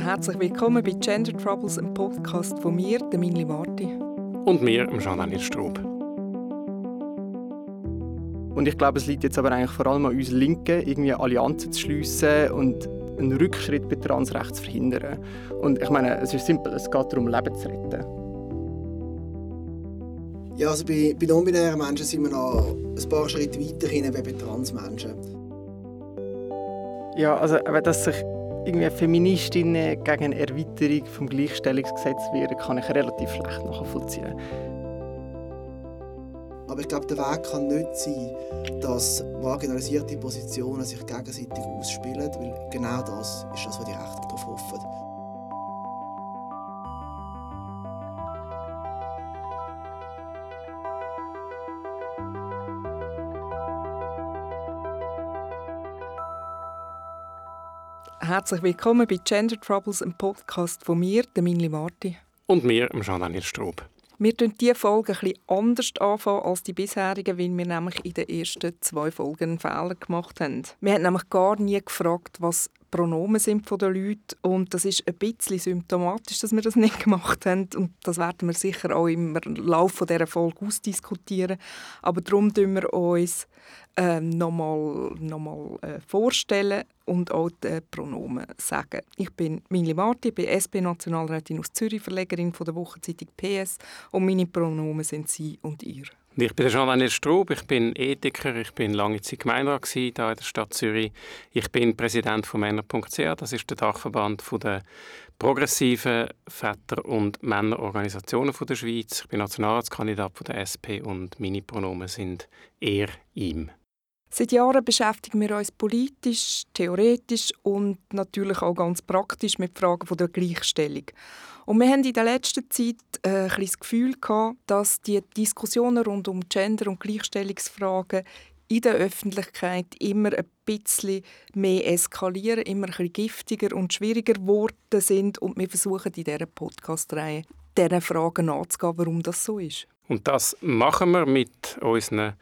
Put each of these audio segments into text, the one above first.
Herzlich willkommen bei Gender Troubles, einem Podcast von mir, der Minli Marti. Und mir, Jean-Daniel Straub. Und ich glaube, es liegt jetzt aber eigentlich vor allem an uns Linken, irgendwie Allianzen zu schliessen und einen Rückschritt bei Transrecht zu verhindern. Und ich meine, es ist simpel, es geht darum, Leben zu retten. Ja, also bei, bei non-binären Menschen sind wir noch ein paar Schritte weiter hin wie bei Transmenschen. Ja, also wenn das sich irgendwie Feministinnen gegen eine Erweiterung des Gleichstellungsgesetzes wehren, kann ich relativ schlecht nachvollziehen. Aber ich glaube, der Weg kann nicht sein, dass marginalisierte Positionen sich gegenseitig ausspielen, weil genau das ist das, was die Rechte darauf hoffen. Herzlich willkommen bei Gender Troubles, einem Podcast von mir, der Minli Marti. Und mir, Jean-Daniel Straub. Wir fangen diese Folge bisschen anders anfangen als die bisherigen, weil wir nämlich in den ersten zwei Folgen einen Fehler gemacht haben. Wir haben nämlich gar nie gefragt, was Pronomen sind von den Leuten und das ist ein bisschen symptomatisch, dass wir das nicht gemacht haben und das werden wir sicher auch im Laufe dieser Folge ausdiskutieren. Aber darum tun wir uns äh, nochmal noch mal, äh, vorstellen und auch die Pronomen sagen. Ich bin Mili Marti, bin SP-Nationalrätin aus Zürich, Verlegerin von der Wochenzeitung PS und meine Pronomen sind Sie und Ihr. Ich bin Jean-Daniel Straub, ich bin Ethiker, ich bin lange Zeit Gemeinderat hier in der Stadt Zürich. Ich bin Präsident von Männer.ch, das ist der Dachverband der progressiven Väter- und Männerorganisationen der Schweiz. Ich bin Nationalratskandidat der SP und meine Pronomen sind er, ihm. Seit Jahren beschäftigen wir uns politisch, theoretisch und natürlich auch ganz praktisch mit Fragen der Gleichstellung. Und wir haben in der letzten Zeit äh, ein das Gefühl gehabt, dass die Diskussionen rund um Gender- und Gleichstellungsfragen in der Öffentlichkeit immer ein bisschen mehr eskalieren, immer ein bisschen giftiger und schwieriger geworden sind. Und wir versuchen in dieser Podcast-Reihe diesen Fragen nachzugehen, warum das so ist. Und das machen wir mit unseren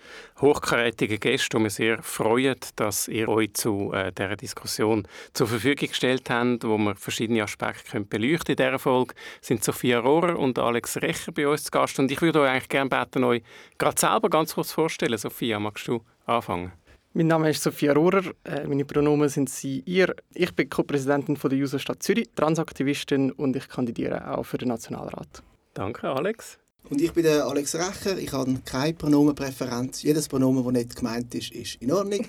hochkarätigen Gästen, und wir sehr freuen, dass ihr euch zu äh, dieser Diskussion zur Verfügung gestellt habt, wo wir verschiedene Aspekte können beleuchten In dieser Folge sind Sophia Rohrer und Alex Recher bei uns zu Gast. Und ich würde euch eigentlich gerne beten, euch gerade selber ganz kurz vorstellen. Sophia, magst du anfangen? Mein Name ist Sophia Rohrer, äh, meine Pronomen sind sie, ihr. Ich bin Co-Präsidentin der User Stadt Zürich, Transaktivistin und ich kandidiere auch für den Nationalrat. Danke, Alex. Und ich bin der Alex Recher. Ich habe keine Pronomenpräferenz. Jedes Pronomen, das nicht gemeint ist, ist in Ordnung.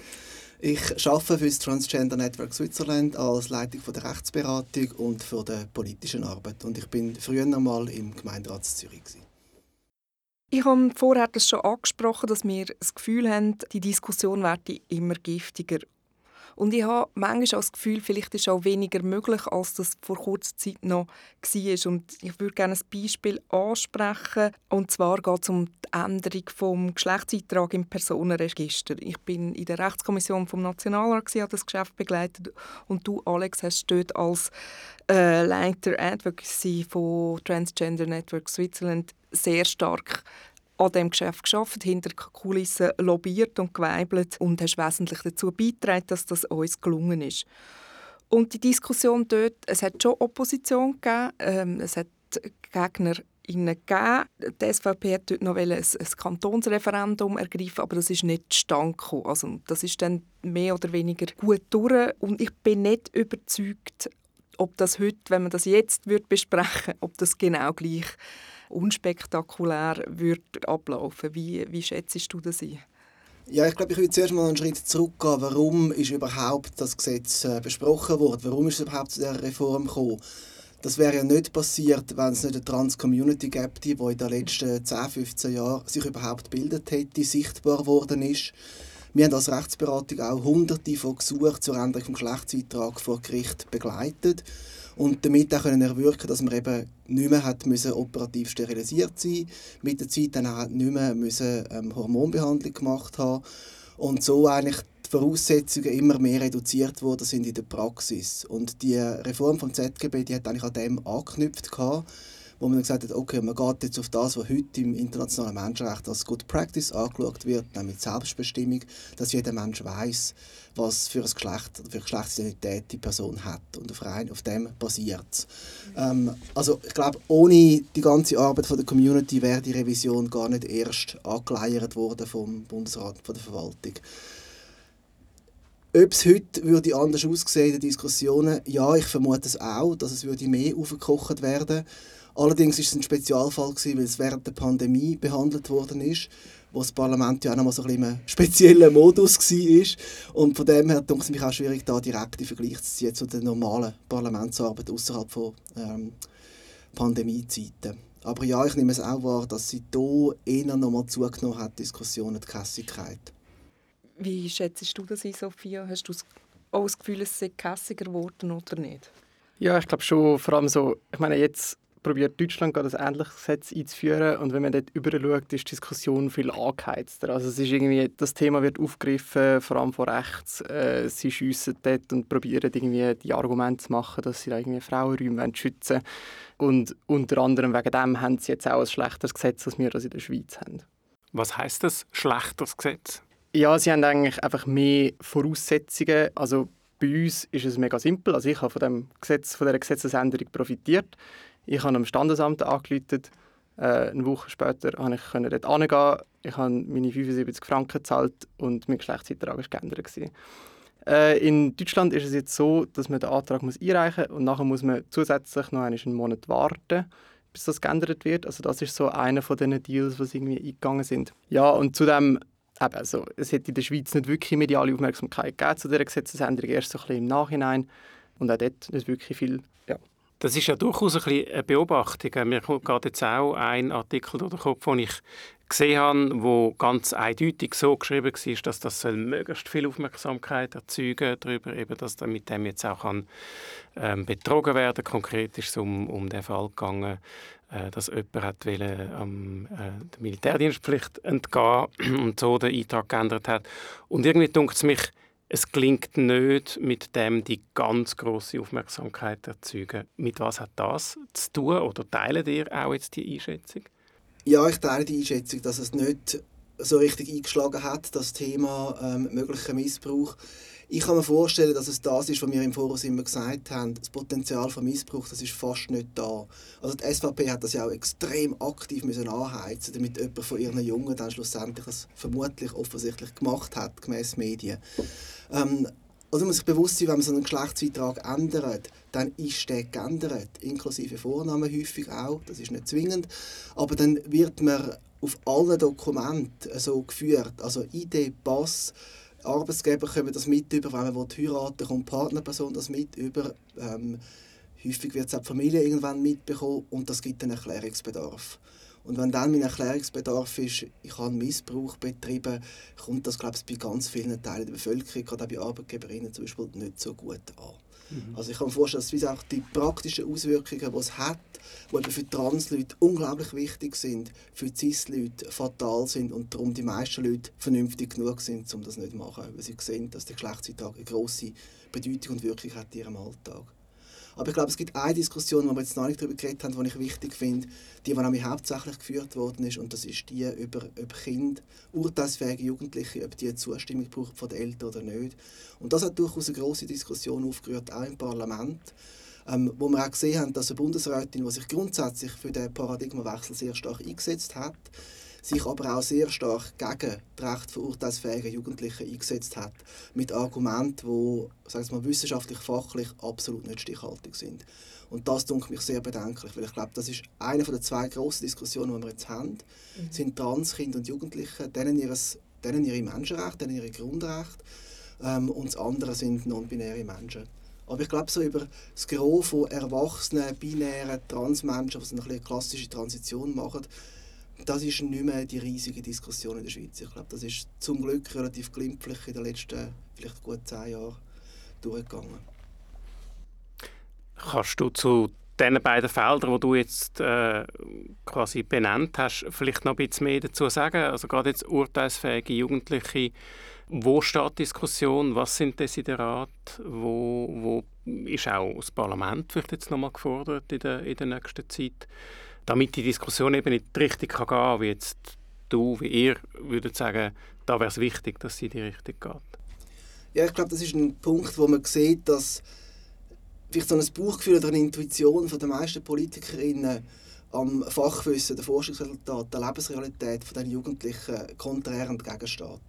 Ich arbeite für das Transgender Network Switzerland als Leitung der Rechtsberatung und für die politische Arbeit. Und ich bin früher einmal im Gemeinderat Zürich. Ich habe vorher das schon angesprochen, dass wir das Gefühl haben, die Diskussion werde immer giftiger und ich habe manchmal das Gefühl, vielleicht ist auch weniger möglich, als das vor kurzer Zeit noch war. Und ich würde gerne ein Beispiel ansprechen. Und zwar geht es um die Änderung des Geschlechtseintrags im Personenregister. Ich bin in der Rechtskommission vom Nationalrat, habe das Geschäft begleitet. Und du, Alex, hast dort als äh, Leiter Advocacy von Transgender Network Switzerland sehr stark an diesem Geschäft geschafft, hinter Kulissen lobbyiert und geweibelt und hast wesentlich dazu beigetragen, dass das uns gelungen ist. Und die Diskussion dort, es hat schon Opposition gegeben, ähm, es hat Gegner gegeben. Die SVP hat dort noch ein, ein Kantonsreferendum ergreifen, aber das ist nicht zustande gekommen. Also, das ist dann mehr oder weniger gut durch und ich bin nicht überzeugt, ob das heute, wenn man das jetzt besprechen würde, ob das genau gleich unspektakulär wird ablaufen. Wie, wie schätzt du das ein? Ja, ich glaube, ich würde zuerst mal einen Schritt zurückgehen. Warum ist überhaupt das Gesetz äh, besprochen worden? Warum ist es überhaupt zu dieser Reform gekommen? Das wäre ja nicht passiert, wenn es nicht eine Trans-Community gäbe, die in den letzten 10, 15 Jahren sich überhaupt gebildet hätte, sichtbar geworden ist. Wir haben als Rechtsberatung auch hunderte von Gesuchen zur Änderung des Geschlechtseintrags vor Gericht begleitet und damit auch können erwirken, dass man eben nicht mehr hat müssen operativ sterilisiert sein mit der Zeit dann auch nicht mehr müssen, ähm, Hormonbehandlung gemacht haben. Und so eigentlich die Voraussetzungen immer mehr reduziert worden sind in der Praxis. Und die Reform vom ZGB die hat eigentlich an dem angeknüpft gehabt, wo man gesagt hat, okay, man geht jetzt auf das, was heute im internationalen Menschenrecht als Good Practice angeschaut wird, nämlich Selbstbestimmung, dass jeder Mensch weiß, was für ein Geschlecht oder für Geschlechtsidentität die Person hat und auf, rein, auf dem basiert es. Ähm, also ich glaube, ohne die ganze Arbeit von der Community wäre die Revision gar nicht erst angeleiert worden vom Bundesrat, von der Verwaltung. Ob es heute würde anders aussehen in den Diskussionen, ja, ich vermute es auch, dass es würde mehr aufgekocht werden Allerdings ist es ein Spezialfall gewesen, weil es während der Pandemie behandelt worden ist, wo das Parlament ja auch noch mal so ein bisschen im speziellen Modus war. Und von dem her denke ich mich auch schwierig, da direkte Vergleich zu ziehen zu der normalen Parlamentsarbeit außerhalb von ähm, Pandemiezeiten. Aber ja, ich nehme es auch wahr, dass sie hier eher noch mal zugenommen hat, Diskussionen, die Kässigkeit. Wie schätzt du das ein, Sophia? Hast du auch das Gefühl, es sei kässiger geworden oder nicht? Ja, ich glaube schon, vor allem so, ich meine, jetzt probiert Deutschland gerade ein ähnliches Gesetz einzuführen und wenn man dort über schaut, ist die Diskussion viel angeheizter. Also es ist irgendwie, das Thema wird aufgegriffen, vor allem von rechts. Äh, sie schiessen dort und probieren irgendwie die Argumente zu machen, dass sie da irgendwie Frauenräume schützen wollen. Und unter anderem wegen dem haben sie jetzt auch ein schlechteres Gesetz, als wir das in der Schweiz haben. Was heißt das, schlechteres Gesetz? Ja, sie haben eigentlich einfach mehr Voraussetzungen. Also bei uns ist es mega simpel. Also ich habe von, dem Gesetz, von dieser Gesetzesänderung profitiert. Ich habe am Standesamt angerufen. Äh, eine Woche später konnte ich dort hingehen. Ich habe meine 75 Franken gezahlt und mein Geschlechtseintrag war geändert. Äh, in Deutschland ist es jetzt so, dass man den Antrag muss einreichen muss und nachher muss man zusätzlich noch einen Monat warten, bis das geändert wird. Also das ist so einer von den Deals, die irgendwie eingegangen sind. Ja, und zudem eben, also, es hat in der Schweiz nicht wirklich mediale Aufmerksamkeit gegeben zu dieser Gesetzesänderung, erst so ein bisschen im Nachhinein und auch dort nicht wirklich viel ja, das ist ja durchaus ein bisschen eine Beobachtung. Mir kommt gerade jetzt auch ein Artikel durch den Kopf, den ich gesehen habe, wo ganz eindeutig so geschrieben war, dass das soll möglichst viel Aufmerksamkeit erzeugen darüber, eben, dass mit dem jetzt auch kann, ähm, betrogen werden. Konkret ist es um, um den Fall gegangen, äh, dass jemand hat wollen, ähm, äh, der Militärdienstpflicht entgehen und so den Eintrag geändert hat. Und irgendwie denkt es mich, es klingt nicht, mit dem die ganz große Aufmerksamkeit erzeugen. Mit was hat das zu tun oder teilen ihr auch jetzt die Einschätzung? Ja, ich teile die Einschätzung, dass es nicht so richtig eingeschlagen hat, das Thema ähm, möglicher Missbrauch. Ich kann mir vorstellen, dass es das ist, was wir im Voraus immer gesagt haben. Das Potenzial von Missbrauch, das ist fast nicht da. Also die SVP hat das ja auch extrem aktiv müssen anheizen, damit jemand von ihren Jungen dann schlussendlich das vermutlich offensichtlich gemacht hat, gemäß Medien. Ähm, also man muss sich bewusst sein, wenn man so einen Geschlechtsbeitrag ändert, dann ist der geändert, inklusive Vornamen häufig auch, das ist nicht zwingend, aber dann wird man auf allen Dokumenten so geführt, also ID, Pass, Arbeitsgeber kommen das mit über, wenn man heiraten will, kommt die Partnerperson das mit über. Ähm, häufig wird es auch die Familie irgendwann mitbekommen und das gibt einen Erklärungsbedarf. Und wenn dann mein Erklärungsbedarf ist, ich habe Missbrauch betrieben, kommt das, glaube ich, bei ganz vielen Teilen der Bevölkerung, gerade auch bei Arbeitgeberinnen zum Beispiel, nicht so gut an. Mhm. Also ich kann mir vorstellen, dass auch die praktischen Auswirkungen, die es hat, die für Trans-Leute unglaublich wichtig sind, für Cis-Leute fatal sind und darum die meisten Leute vernünftig genug sind, um das nicht zu machen, weil sie sehen, dass der Geschlechtseintrag eine grosse Bedeutung und Wirkung hat in ihrem Alltag. Aber ich glaube, es gibt eine Diskussion, wo wir jetzt noch nicht darüber geredet haben, die ich wichtig finde, die, die nämlich hauptsächlich geführt worden ist, und das ist die über, über Kinder, urteilsfähige Jugendliche, ob die Zustimmung brauchen von den Eltern oder nicht. Und das hat durchaus eine große Diskussion aufgerührt, auch im Parlament. Ähm, wo wir auch gesehen haben, dass eine Bundesrätin, die sich grundsätzlich für den Paradigmenwechsel sehr stark eingesetzt hat, sich aber auch sehr stark gegen die Rechte von urteilsfähigen Jugendlichen eingesetzt hat, mit Argumenten, die sagen wir mal, wissenschaftlich, fachlich absolut nicht stichhaltig sind. Und das dunkelt mich sehr bedenklich, weil ich glaube, das ist eine der zwei grossen Diskussionen, die wir jetzt haben, mhm. sind Transkinder und Jugendliche, denen, ihres, denen ihre Menschenrechte, denen ihre Grundrechte ähm, und das andere sind non-binäre Menschen. Aber ich glaube, so über das Gros von erwachsenen, binären Transmenschen, die eine klassische Transition machen, das ist nicht mehr die riesige Diskussion in der Schweiz. Ich glaube, das ist zum Glück relativ glimpflich in den letzten vielleicht gut zehn Jahren durchgegangen. Kannst du zu diesen beiden Feldern, die du jetzt äh, quasi benannt hast, vielleicht noch ein bisschen mehr dazu sagen? Also gerade jetzt urteilsfähige Jugendliche, wo steht die Diskussion? Was sind Desiderate? Wo, wo ist auch das Parlament vielleicht jetzt nochmal gefordert in der, in der nächsten Zeit, damit die Diskussion eben in die Richtung kann gehen wie jetzt du, wie ihr würdet sagen, da wäre es wichtig, dass sie in die Richtung geht. Ja, ich glaube, das ist ein Punkt, wo man sieht, dass vielleicht so ein Bauchgefühl oder eine Intuition von den meisten PolitikerInnen am Fachwissen, der Forschungsresultat, der Lebensrealität von den Jugendlichen konträr entgegensteht.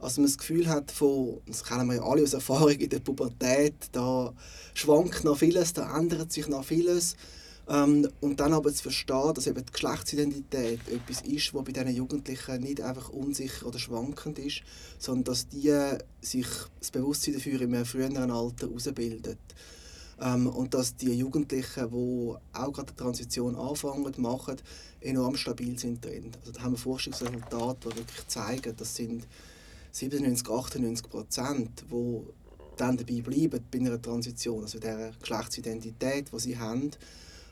Also man das Gefühl hat von, das kennen wir ja alle aus Erfahrung in der Pubertät, da schwankt noch vieles, da ändert sich noch vieles. Ähm, und dann aber zu verstehen, dass eben die Geschlechtsidentität etwas ist, was bei diesen Jugendlichen nicht einfach unsicher oder schwankend ist, sondern dass die sich das Bewusstsein dafür in einem früheren Alter herausbildet. Ähm, und dass die Jugendlichen, die auch gerade die Transition anfangen, machen, enorm stabil sind drin. Also da haben wir Forschungsresultate, die wirklich zeigen, das sind 97, 98 Prozent, die dann dabei bleiben bei einer Transition, also der Geschlechtsidentität, die sie haben.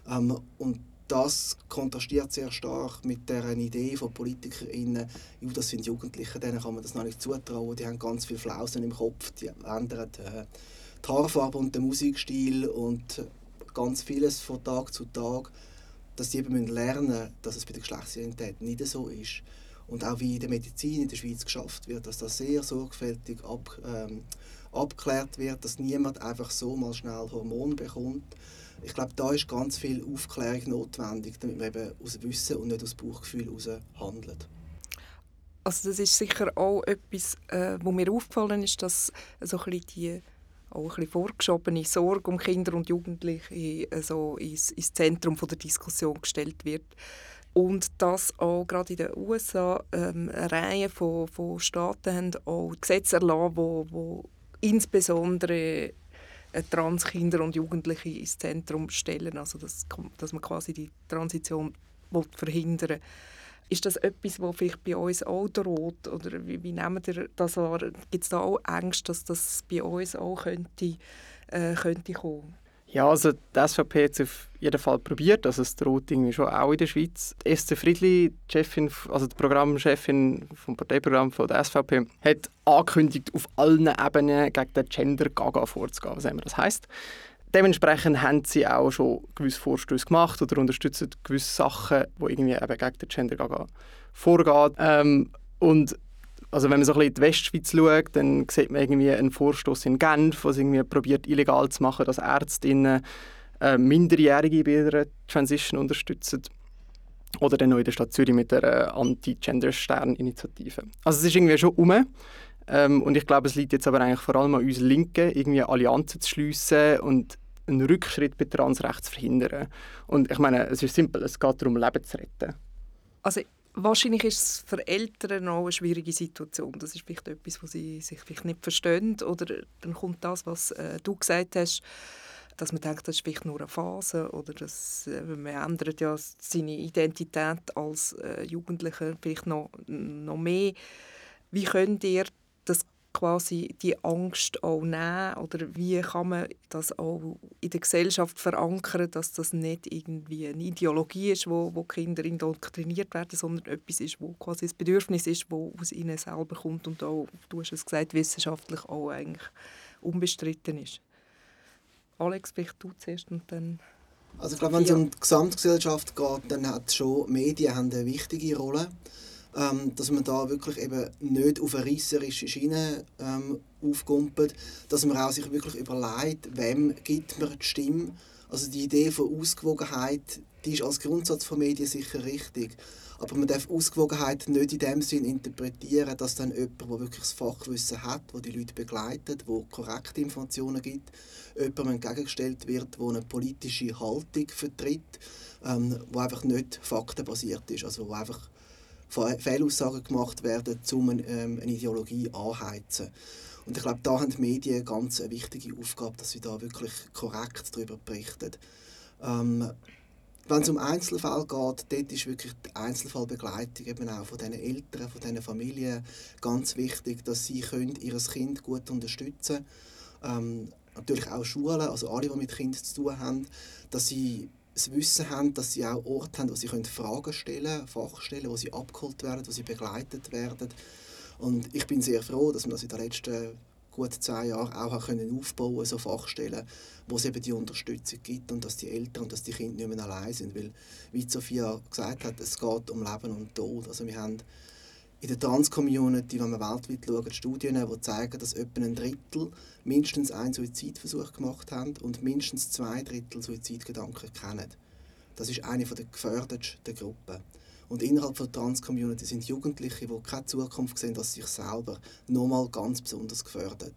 Ähm, und das kontrastiert sehr stark mit der Idee von PolitikerInnen, ja, das sind Jugendliche, denen kann man das noch nicht zutrauen, die haben ganz viele Flausen im Kopf, die ändern äh, die Haarfarbe und den Musikstil und ganz vieles von Tag zu Tag, dass die eben lernen müssen, dass es bei der Geschlechtsidentität nicht so ist. Und auch wie in der Medizin in der Schweiz geschafft wird, dass das sehr sorgfältig ab, ähm, abgeklärt wird, dass niemand einfach so mal schnell Hormone bekommt. Ich glaube, da ist ganz viel Aufklärung notwendig, damit man eben aus Wissen und nicht aus Bauchgefühl heraus handelt. Also das ist sicher auch etwas, äh, wo mir aufgefallen ist, dass so ein bisschen die auch ein bisschen vorgeschobene Sorge um Kinder und Jugendliche also ins, ins Zentrum von der Diskussion gestellt wird. Und dass auch gerade in den USA ähm, eine Reihe von, von Staaten haben auch Gesetze erlassen, wo insbesondere Transkinder und Jugendliche ins Zentrum stellen, also dass, dass man quasi die Transition verhindern will. Ist das etwas, was vielleicht bei uns auch droht? Oder wie, wie nehmen ihr das wahr? Gibt es da auch Ängste, dass das bei uns auch könnte, äh, könnte kommen? Ja, also die SVP hat es auf jeden Fall probiert. Also es droht irgendwie schon auch in der Schweiz. Esther Friedli, Chefin, also die Programmchefin vom Parteiprogramm von der SVP, hat angekündigt, auf allen Ebenen gegen den Gender Gaga vorzugehen. Was immer das heißt. Dementsprechend haben sie auch schon gewisse Vorstöße gemacht oder unterstützen gewisse Sachen, die irgendwie eben gegen den Gender Gaga vorgehen. Ähm, und also wenn man so ein bisschen in die Westschweiz schaut, dann sieht man irgendwie einen Vorstoß in Genf, was irgendwie probiert illegal zu machen, dass Ärztinnen äh, Minderjährige bei ihrer Transition unterstützen. Oder dann noch in der Stadt Zürich mit der äh, Anti-Gender-Stern-Initiative. Also es ist irgendwie schon um. Ähm, und ich glaube, es liegt jetzt aber eigentlich vor allem an uns Linken, irgendwie Allianzen zu schliessen und einen Rückschritt bei Transrecht zu verhindern. Und ich meine, es ist simpel, es geht darum, Leben zu retten. Also wahrscheinlich ist es für Eltern auch eine schwierige Situation. Das ist vielleicht etwas, was sie sich vielleicht nicht verstehen. Oder dann kommt das, was äh, du gesagt hast, dass man denkt, das ist vielleicht nur eine Phase oder dass äh, man ändert ja seine Identität als äh, Jugendlicher vielleicht noch, noch mehr. Wie könnt ihr quasi die Angst auch nehmen? Oder wie kann man das auch in der Gesellschaft verankern, dass das nicht irgendwie eine Ideologie ist, wo, wo Kinder indoktriniert werden, sondern etwas ist, wo quasi ein Bedürfnis ist, wo aus ihnen selber kommt und auch, du hast es gesagt, wissenschaftlich auch eigentlich unbestritten ist. Alex, vielleicht du zuerst und dann... Also ich glaube, wenn es um die Gesamtgesellschaft geht, dann hat schon Medien haben eine wichtige Rolle ähm, dass man da wirklich eben nicht auf eine reisserische Schiene ähm, aufkumpelt, dass man auch sich wirklich überlegt, wem gibt man die Stimme. Also die Idee von Ausgewogenheit, die ist als Grundsatz von Medien sicher richtig. Aber man darf Ausgewogenheit nicht in dem Sinn interpretieren, dass dann jemand, der wirklich das Fachwissen hat, der die Leute begleitet, der korrekte Informationen gibt, jemandem entgegengestellt wird, der eine politische Haltung vertritt, ähm, die einfach nicht faktenbasiert ist, also wo einfach Fehlaussagen gemacht werden, um ähm, eine Ideologie anheizen. Und ich glaube, da haben die Medien ganz eine wichtige Aufgabe, dass sie da wirklich korrekt darüber berichten. Ähm, wenn es um Einzelfälle geht, dort ist wirklich die Einzelfallbegleitung eben auch von diesen Eltern, von diesen Familien ganz wichtig, dass sie können ihr Kind gut unterstützen können. Ähm, natürlich auch Schulen, also alle, die mit Kindern zu tun haben, dass sie das Wissen haben, dass sie auch Orte haben, wo sie können, Fragen stellen, wo sie abgeholt werden, wo sie begleitet werden. Und ich bin sehr froh, dass wir das in den letzten gut zwei Jahren auch können aufbauen so Fachstellen, wo es eben die Unterstützung gibt und dass die Eltern und dass die Kinder nicht mehr allein sind. Weil, wie Sophia gesagt hat, es geht um Leben und Tod. Also wir haben in der Trans-Community, wenn wir weltweit schauen, Studien, die zeigen, dass etwa ein Drittel mindestens einen Suizidversuch gemacht haben und mindestens zwei Drittel Suizidgedanken kennen. Das ist eine der gefährdetsten Gruppen. Und innerhalb der Trans-Community sind Jugendliche, die keine Zukunft sehen, dass sich selber nochmal ganz besonders gefördert.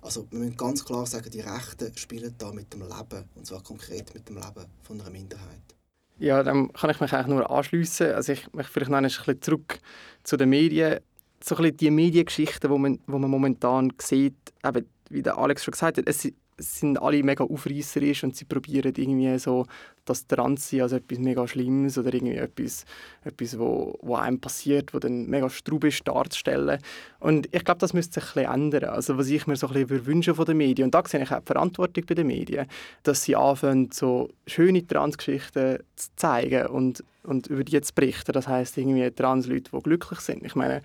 Also wir müssen ganz klar sagen, die Rechten spielen da mit dem Leben, und zwar konkret mit dem Leben von einer Minderheit. Ja, dann kann ich mich eigentlich nur anschließen. Also ich möchte vielleicht noch ein bisschen zurück zu den Medien. So ein bisschen die Mediengeschichten, die man, wo man momentan sieht, eben, wie der Alex schon gesagt hat, es, sind alle mega aufreißerisch und sie probieren irgendwie so das Transsein als etwas mega Schlimmes oder irgendwie etwas, etwas wo, wo einem passiert, wo dann mega strub ist, darzustellen. Und ich glaube, das müsste sich ein bisschen ändern. Also was ich mir so ein bisschen wünsche von den Medien, und da sehe ich auch die Verantwortung bei den Medien, dass sie anfangen, so schöne Transgeschichten zu zeigen und, und über die zu berichten. Das heisst irgendwie Transleute, die glücklich sind. Ich meine,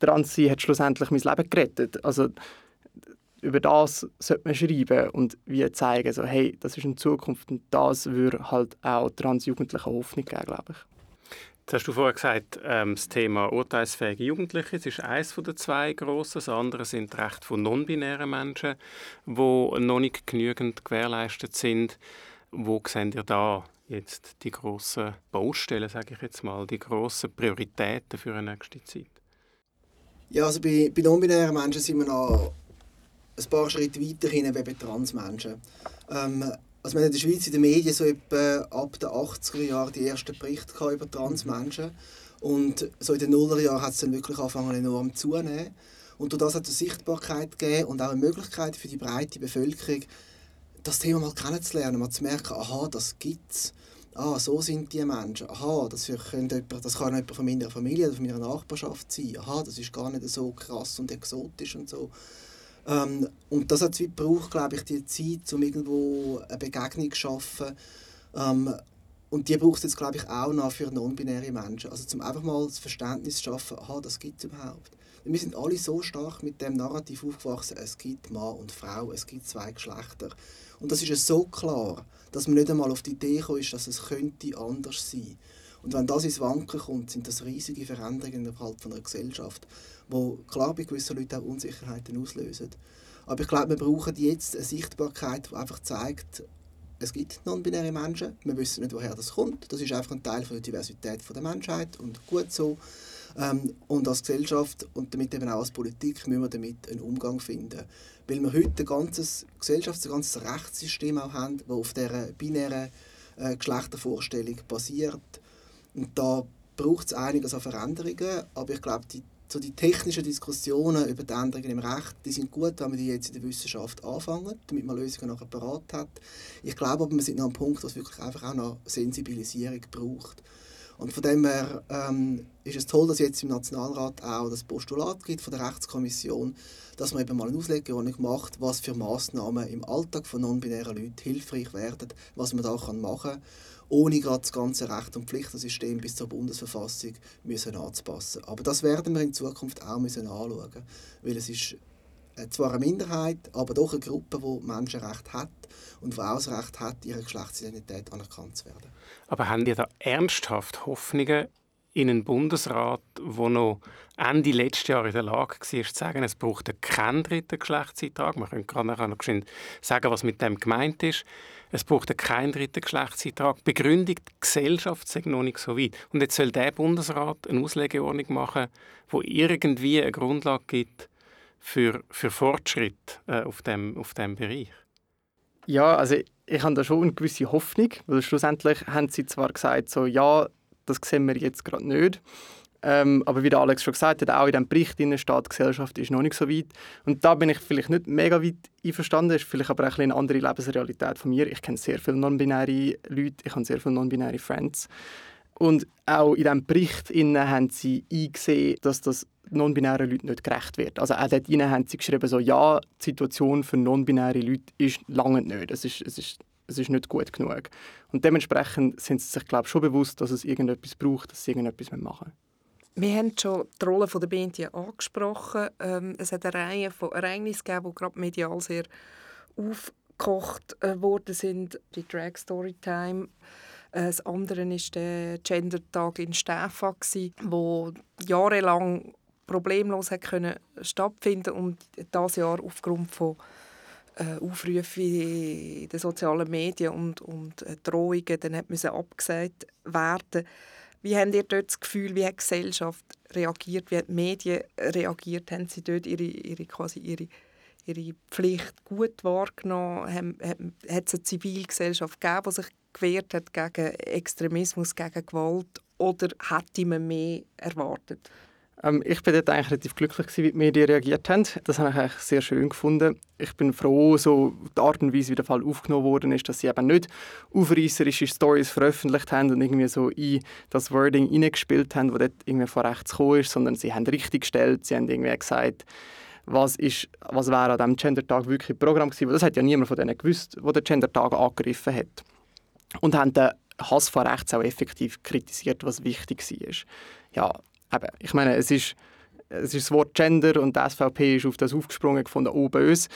Transsein hat schlussendlich mein Leben gerettet. Also über das sollte man schreiben und wie zeigen, so, hey, das ist in Zukunft und das würde halt auch Transjugendlichen Hoffnung geben, glaube ich. Jetzt hast du vorher gesagt, ähm, das Thema urteilsfähige Jugendliche das ist eines der zwei grossen. Das andere sind die Rechte von non-binären Menschen, die noch nicht genügend gewährleistet sind. Wo seht ihr da jetzt die grossen Baustellen, sage ich jetzt mal, die grossen Prioritäten für die nächste Zeit? Ja, also bei, bei non-binären Menschen sind wir noch ein paar Schritte weiter hin bei Transmenschen. Ähm, also wir haben in der Schweiz in den Medien so etwa ab den 80er Jahren die ersten Berichte über Transmenschen. Und so in den Nullerjahren hat es dann wirklich angefangen enorm zunehmen. Und durch das hat es Sichtbarkeit gegeben und auch eine Möglichkeit für die breite Bevölkerung, das Thema mal kennenzulernen, mal zu merken, aha, das gibt es. Ah, so sind die Menschen. Aha, das, jemand, das kann jemand von meiner Familie oder von meiner Nachbarschaft sein. Aha, das ist gar nicht so krass und exotisch und so. Ähm, und das hat es gebraucht, glaube ich, die Zeit, um irgendwo eine Begegnung zu schaffen. Ähm, und die braucht es jetzt, glaube ich, auch noch für non-binäre Menschen. Also zum einfach mal das Verständnis zu schaffen, aha, das gibt es überhaupt. Wir sind alle so stark mit dem Narrativ aufgewachsen, es gibt Mann und Frau, es gibt zwei Geschlechter. Und das ist ja so klar, dass man nicht einmal auf die Idee gekommen ist, dass es könnte anders sein. Und wenn das ins Wanken kommt, sind das riesige Veränderungen innerhalb von einer Gesellschaft wo klar bei gewissen Leuten auch Unsicherheiten auslösen. Aber ich glaube, wir brauchen jetzt eine Sichtbarkeit, die einfach zeigt, es gibt non-binäre Menschen, wir wissen nicht, woher das kommt. Das ist einfach ein Teil von der Diversität der Menschheit und gut so. Ähm, und als Gesellschaft und damit eben auch als Politik müssen wir damit einen Umgang finden. Weil wir heute ein ganzes Gesellschafts-, ein ganzes Rechtssystem auch haben, das auf dieser binären äh, Geschlechtervorstellung basiert. Und da braucht es einiges an Veränderungen, aber ich glaube, die so die technischen Diskussionen über die Änderungen im Recht, die sind gut, wenn man die jetzt in der Wissenschaft anfangen, damit man Lösungen nachher parat hat. Ich glaube aber, wir sind noch am Punkt, wo es wirklich einfach auch noch Sensibilisierung braucht. Und von dem her ähm, ist es toll, dass jetzt im Nationalrat auch das Postulat gibt von der Rechtskommission, dass man eben mal eine Auslegeordnung macht, was für Massnahmen im Alltag von non-binären Leuten hilfreich werden, was man da machen kann ohne gerade das ganze Recht- und Pflichtensystem bis zur Bundesverfassung müssen anzupassen. Aber das werden wir in Zukunft auch müssen anschauen, weil es ist äh, zwar eine Minderheit, aber doch eine Gruppe, die Menschenrecht hat und die auch das Recht hat, ihre Geschlechtsidentität anerkannt zu werden. Aber haben ihr da ernsthaft Hoffnungen in einen Bundesrat, der noch Ende letzten Jahr in der Lage war, zu sagen, es braucht keinen dritten Geschlechtseintrag. Man könnte gerade noch sagen, was mit dem gemeint ist. Es braucht keinen dritten Geschlechtseintrag. Begründung, die Gesellschaft sei noch nicht so weit. Und jetzt soll der Bundesrat eine Auslegeordnung machen, wo irgendwie eine Grundlage gibt für, für Fortschritt äh, auf, dem, auf dem Bereich. Ja, also ich, ich habe da schon eine gewisse Hoffnung, weil schlussendlich haben sie zwar gesagt, so, ja, das sehen wir jetzt gerade nicht. Ähm, aber wie der Alex schon gesagt hat, auch in diesem Bericht in steht, die Gesellschaft ist noch nicht so weit. Und da bin ich vielleicht nicht mega weit einverstanden, ist vielleicht aber auch eine andere Lebensrealität von mir. Ich kenne sehr viele non-binäre Leute, ich habe sehr viele non-binäre Friends. Und auch in diesem Bericht haben sie eingesehen, dass das non-binären Leuten nicht gerecht wird. Also auch dort haben sie geschrieben, so, ja, die Situation für non-binäre Leute ist lange nicht. Es ist, es ist es ist nicht gut genug. Und dementsprechend sind sie sich glaube schon bewusst, dass es irgendetwas braucht, dass sie irgendetwas machen Wir haben schon die Rolle der Medien angesprochen. Ähm, es hat eine Reihe von Ereignissen gegeben, die gerade medial sehr aufgekocht äh, worden sind. Die Drag Storytime. Äh, das andere war der Gender-Tag in Stäfa, wo jahrelang problemlos hat können stattfinden und das Jahr aufgrund von äh, Aufrufen in den sozialen Medien und, und Drohungen müssen abgesagt werden. Wie habt ihr dort das Gefühl, wie hat die Gesellschaft reagiert, wie haben die Medien reagiert? Haben sie dort ihre, ihre, quasi ihre, ihre Pflicht gut wahrgenommen? Haben, hat es eine Zivilgesellschaft gegeben, die sich gewehrt hat gegen Extremismus, gegen Gewalt? Oder hätte man mehr erwartet? Ähm, ich bin dort eigentlich relativ glücklich, wie die Medien reagiert haben. Das habe ich eigentlich sehr schön gefunden. Ich bin froh, so die Art und Weise, wie der Fall aufgenommen worden ist, dass sie eben nicht aufreißerische Stories veröffentlicht haben und irgendwie so in das Wording hineingespielt haben, das dort irgendwie von rechts gekommen ist, sondern sie haben richtig gestellt, sie haben irgendwie gesagt, was, ist, was wäre an diesem Gender-Tag wirklich ein Programm gewesen. Das hat ja niemand von denen gewusst, der den Gender-Tag angegriffen hat. Und haben den Hass von rechts auch effektiv kritisiert, was wichtig war. Ja, eben, ich meine, es ist, es ist das Wort Gender und die SVP ist auf das aufgesprungen gefunden, oh böse.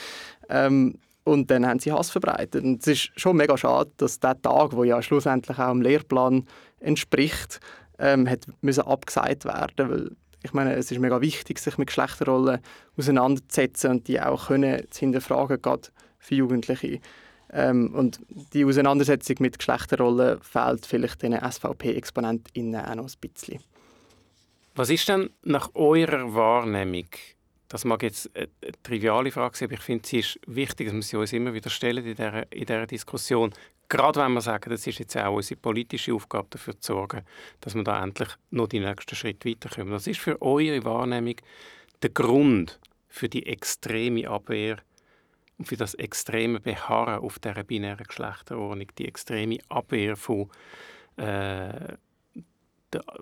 Ähm, und dann haben sie Hass verbreitet. Und es ist schon mega schade, dass der Tag, wo ja schlussendlich auch dem Lehrplan entspricht, ähm, hat müssen abgesagt werden, weil ich meine, es ist mega wichtig, sich mit Geschlechterrollen auseinanderzusetzen und die auch können zu hinterfragen, gerade für Jugendliche. Ähm, und die Auseinandersetzung mit Geschlechterrollen fehlt vielleicht den SVP-ExponentInnen auch noch ein bisschen. Was ist denn nach eurer Wahrnehmung, das mag jetzt eine triviale Frage sein, aber ich finde, sie ist wichtig, dass wir sie uns immer wieder stellen in dieser, in dieser Diskussion. Gerade wenn wir sagen, das ist jetzt auch unsere politische Aufgabe, dafür zu sorgen, dass wir da endlich noch die nächsten Schritte weiterkommen. Was ist für eure Wahrnehmung der Grund für die extreme Abwehr und für das extreme Beharren auf dieser binären Geschlechterordnung, die extreme Abwehr von äh,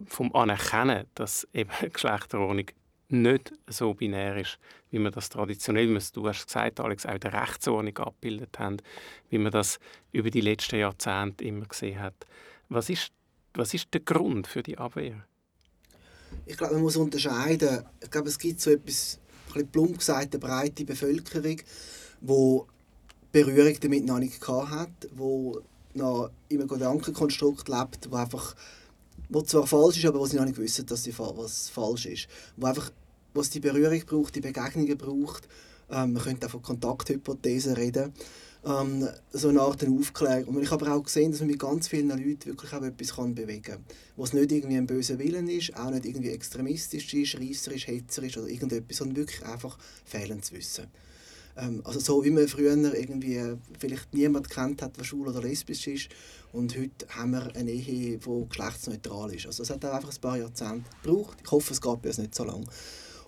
vom Anerkennen, dass eben Geschlechterordnung nicht so binär ist, wie man das traditionell, wie du hast gesagt, Alex, auch der Rechtsordnung abgebildet haben, wie man das über die letzten Jahrzehnte immer gesehen hat. Was ist, was ist der Grund für die Abwehr? Ich glaube, man muss unterscheiden. Ich glaube, es gibt so etwas, ein bisschen plump gesagt, eine breite Bevölkerung, die Berührung damit noch nicht hat, die noch im Gedankenkonstrukt lebt, wo einfach wo zwar falsch ist, aber wo sie noch nicht wissen, dass sie was falsch ist. Wo einfach wo die Berührung braucht, die Begegnungen braucht. Ähm, man könnte auch von Kontakthypothesen reden. Ähm, so eine Art Aufklärung. Und ich habe auch gesehen, dass man mit ganz vielen Leuten wirklich auch etwas kann bewegen kann. Wo es nicht irgendwie ein böser Willen ist, auch nicht irgendwie extremistisch ist, reisserisch, hetzerisch oder irgendetwas, sondern wirklich einfach fehlen zu wissen. Ähm, also so wie man früher irgendwie vielleicht niemand kennt hat, der schwul oder lesbisch ist und heute haben wir eine Ehe, die geschlechtsneutral ist. Also es hat auch einfach ein paar Jahrzehnte gebraucht. Ich hoffe, es geht bis nicht so lange.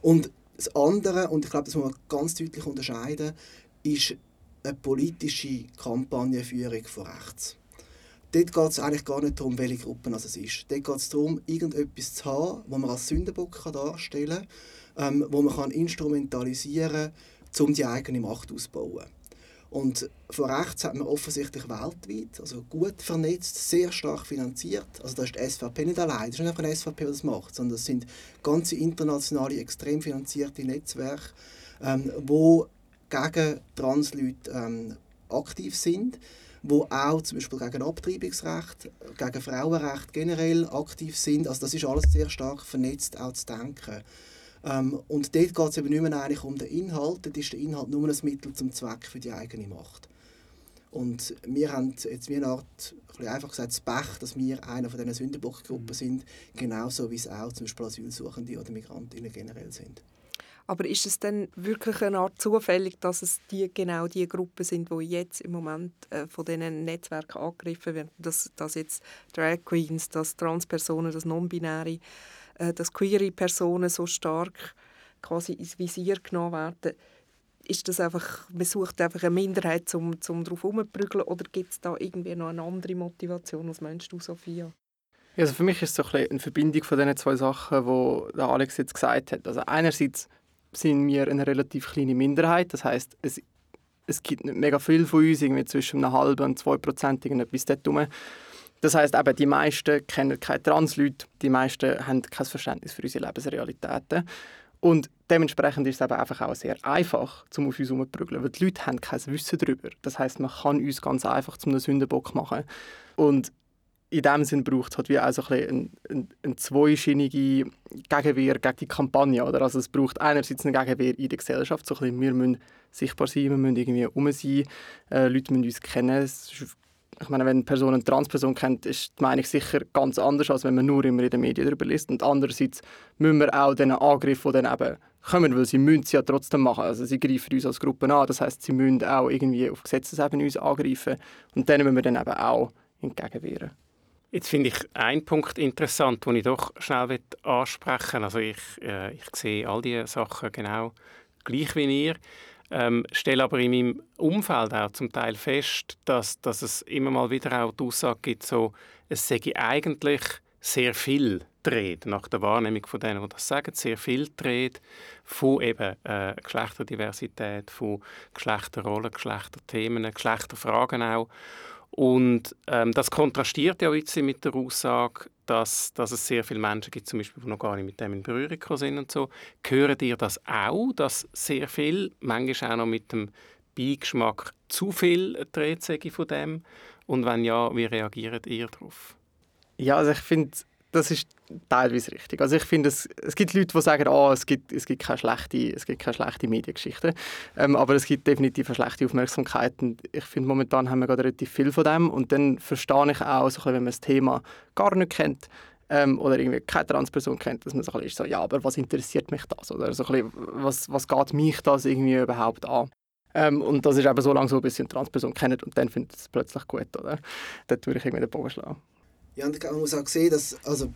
Und das andere, und ich glaube, das muss man ganz deutlich unterscheiden, ist eine politische Kampagnenführung von rechts. Dort geht es eigentlich gar nicht darum, welche Gruppen es ist. Dort geht es darum, irgendetwas zu haben, das man als Sündenbock darstellen kann, ähm, wo man kann instrumentalisieren kann, um die eigene Macht auszubauen. Und von rechts hat man offensichtlich weltweit, also gut vernetzt, sehr stark finanziert. Also da ist die SVP nicht allein, das ist nicht einfach eine SVP, die das macht, sondern das sind ganze internationale, extrem finanzierte Netzwerke, ähm, wo gegen Transleute ähm, aktiv sind, wo auch zum Beispiel gegen Abtreibungsrecht, gegen Frauenrecht generell aktiv sind. Also das ist alles sehr stark vernetzt, auch zu denken. Ähm, und dort geht es eben nicht mehr eigentlich um den Inhalt, dort ist der Inhalt nur ein Mittel zum Zweck für die eigene Macht. Und wir haben jetzt wie eine Art, ein einfach gesagt, das Pech, dass wir einer von diesen Sündenbockgruppen mhm. sind, genauso wie es auch zum Beispiel Asylsuchende oder Migrantinnen generell sind. Aber ist es denn wirklich eine Art zufällig, dass es die, genau die Gruppen sind, die jetzt im Moment äh, von diesen Netzwerken angegriffen werden? Dass, dass jetzt Drag Queens, dass Transpersonen, das Non-Binäre äh, dass queere Personen so stark quasi ins Visier genommen werden, ist das einfach, man sucht einfach eine Minderheit, um, um darauf herumzuprügeln, oder gibt es da irgendwie noch eine andere Motivation? Was meinst du, Sophia? Also für mich ist es so ein eine Verbindung von diesen zwei Sachen, die Alex jetzt gesagt hat. Also einerseits sind wir eine relativ kleine Minderheit, das heißt es, es gibt nicht mega viel von uns, irgendwie zwischen einem halben und zwei Prozent, irgendetwas dort rum. Das heißt, eben die meisten kennen keine Transleute, die meisten haben kein Verständnis für unsere Lebensrealitäten. Und dementsprechend ist es eben einfach auch sehr einfach, um auf uns herumzuprügeln, weil die Leute haben kein Wissen darüber. Das heißt, man kann uns ganz einfach zum Sündenbock machen. Und in dem Sinn braucht es halt wie auch so ein eine, eine, zweischienige Gegenwehr gegen die Kampagne. Oder? Also es braucht einerseits eine Gegenwehr in der Gesellschaft, so ein bisschen, wir müssen sichtbar sein, wir müssen irgendwie herum sein, äh, Leute müssen uns kennen. Ich meine, wenn eine Person eine Transperson kennt, ist die Meinung sicher ganz anders, als wenn man nur immer in den Medien darüber liest. Und andererseits müssen wir auch diesen Angriff, die dann eben kommen, weil sie müssen sie ja trotzdem machen. Also sie greifen uns als Gruppe an, das heißt, sie müssen auch irgendwie auf Gesetzesebene uns angreifen. Und denen müssen wir dann eben auch entgegenwehren. Jetzt finde ich einen Punkt interessant, den ich doch schnell ansprechen will. Also ich, äh, ich sehe all diese Sachen genau gleich wie ihr, ähm, stelle aber in meinem Umfeld auch zum Teil fest, dass, dass es immer mal wieder auch die Aussage gibt, so, es sei eigentlich sehr viel dreht, nach der Wahrnehmung von denen, die das sagen, sehr viel dreht von eben äh, Geschlechterdiversität, von Geschlechterrollen, Geschlechterthemen, Geschlechterfragen auch. Und ähm, das kontrastiert ja jetzt mit der Aussage, dass, dass es sehr viele Menschen gibt, zum Beispiel, die noch gar nicht mit dem in Berührung sind und so. Hören ihr das auch, dass sehr viel, manchmal auch noch mit dem Beigeschmack zu viel dreht von dem? Und wenn ja, wie reagiert ihr darauf? Ja, also ich finde, das ist teilweise richtig. Also ich finde, es, es gibt Leute, die sagen, oh, es, gibt, es, gibt keine schlechte, es gibt keine schlechte Mediengeschichte. Ähm, aber es gibt definitiv eine schlechte Aufmerksamkeit. Und ich finde, momentan haben wir gerade relativ viel von dem. Und dann verstehe ich auch, so wenn man das Thema gar nicht kennt, ähm, oder irgendwie keine Transperson kennt, dass man so ein bisschen so, ja, aber was interessiert mich das? Oder so bisschen, was, was geht mich das irgendwie überhaupt an? Ähm, und das ist eben so lange so, bis sie eine Transperson kennen und dann findet es plötzlich gut, oder? Dort würde ich irgendwie den Bogen schlagen. Ja, und man muss auch sehen, dass also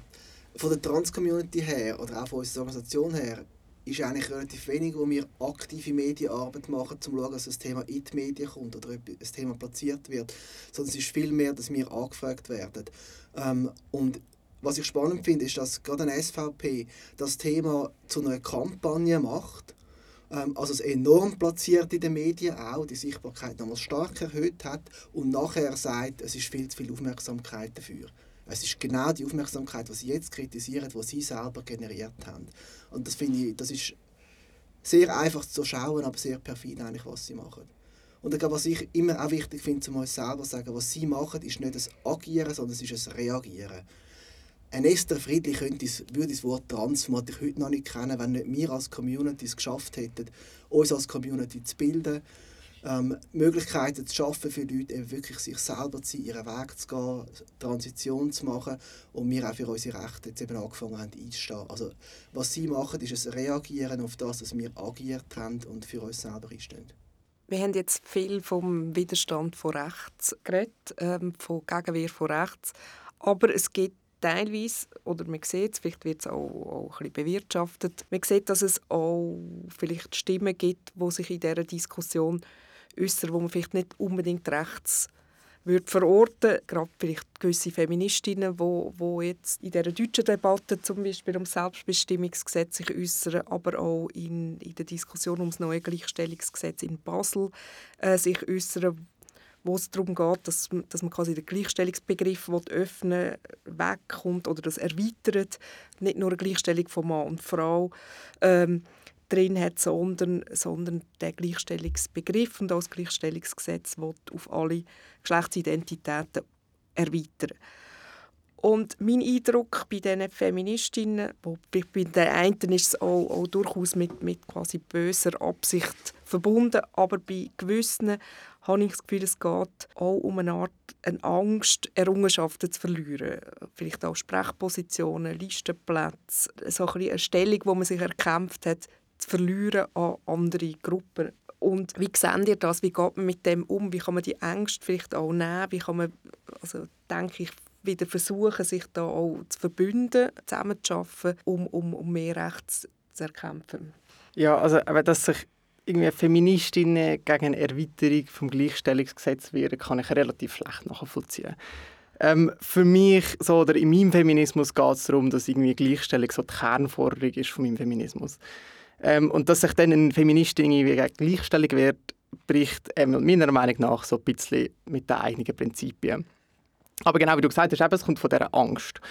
von der Trans-Community her oder auch von unserer Organisation her ist eigentlich relativ wenig, wo wir aktive Medienarbeit machen, um zu schauen, dass das Thema in die Medien kommt oder das Thema platziert wird. Sondern es ist viel mehr, dass wir angefragt werden. Ähm, und was ich spannend finde, ist, dass gerade eine SVP das Thema zu einer Kampagne macht, also es enorm platziert in den Medien auch, die Sichtbarkeit nochmal stark erhöht hat und nachher sagt, es ist viel zu viel Aufmerksamkeit dafür. Es ist genau die Aufmerksamkeit, die sie jetzt kritisieren, die sie selber generiert haben. Und das finde ich, das ist sehr einfach zu schauen, aber sehr perfid eigentlich, was sie machen. Und ich glaube, was ich immer auch wichtig finde, zu uns selber zu sagen, was sie machen, ist nicht das Agieren, sondern es ist ein Reagieren. Ein Esther Friedli könnte, würde das Wort Trans ich heute noch nicht kennen, wenn nicht wir als Community es geschafft hätten, uns als Community zu bilden, ähm, Möglichkeiten zu schaffen für Leute, wirklich sich selber zu sein, ihren Weg zu gehen, Transition zu machen und wir auch für unsere Rechte jetzt eben angefangen haben einzustehen. Also was sie machen, ist ein Reagieren auf das, was wir agiert haben und für uns selber einstehen. Wir haben jetzt viel vom Widerstand von rechts geredet, ähm, von Gegenwehr von rechts, aber es gibt teilweise, oder man sieht es, vielleicht wird es auch, auch ein bisschen bewirtschaftet, man sieht, dass es auch vielleicht Stimmen gibt, die sich in dieser Diskussion äußern, wo man vielleicht nicht unbedingt rechts würde verorten, gerade vielleicht gewisse Feministinnen, wo, wo jetzt in der deutschen Debatte zum Beispiel um Selbstbestimmungsgesetz sich äußern, aber auch in, in der Diskussion um das neue Gleichstellungsgesetz in Basel äh, sich äußern, wo es darum geht, dass, dass man quasi den Gleichstellungsbegriff öffnen wegkommt oder das erweitert, nicht nur eine Gleichstellung von Mann und Frau. Ähm, drin hat, sondern, sondern der Gleichstellungsbegriff und auch das Gleichstellungsgesetz auf alle Geschlechtsidentitäten erweitern. Und mein Eindruck bei diesen Feministinnen, wo bei den einen ist es auch, auch durchaus mit, mit quasi böser Absicht verbunden, aber bei gewissen habe ich das Gefühl, es geht auch um eine Art eine Angst, Errungenschaften zu verlieren. Vielleicht auch Sprechpositionen, Listenplätze, so ein eine Stellung, wo man sich erkämpft hat, zu verlieren an andere Gruppen. Und wie seht ihr das? Wie geht man mit dem um? Wie kann man die Ängste vielleicht auch nehmen? Wie kann man, also denke ich, wieder versuchen, sich da auch zu verbünden, zusammenzuarbeiten, um, um, um mehr Rechte zu erkämpfen? Ja, also dass sich irgendwie Feministinnen gegen eine Erweiterung des Gleichstellungsgesetzes wehren, kann ich relativ schlecht nachvollziehen. Ähm, für mich, so, oder in meinem Feminismus geht es darum, dass irgendwie Gleichstellung so die Kernforderung ist von meinem Feminismus. Ähm, und dass sich dann eine Feministin gegen Gleichstellung wird, bricht ähm, meiner Meinung nach so ein bisschen mit den eigenen Prinzipien. Aber genau wie du gesagt hast, eben, es kommt von dieser Angst,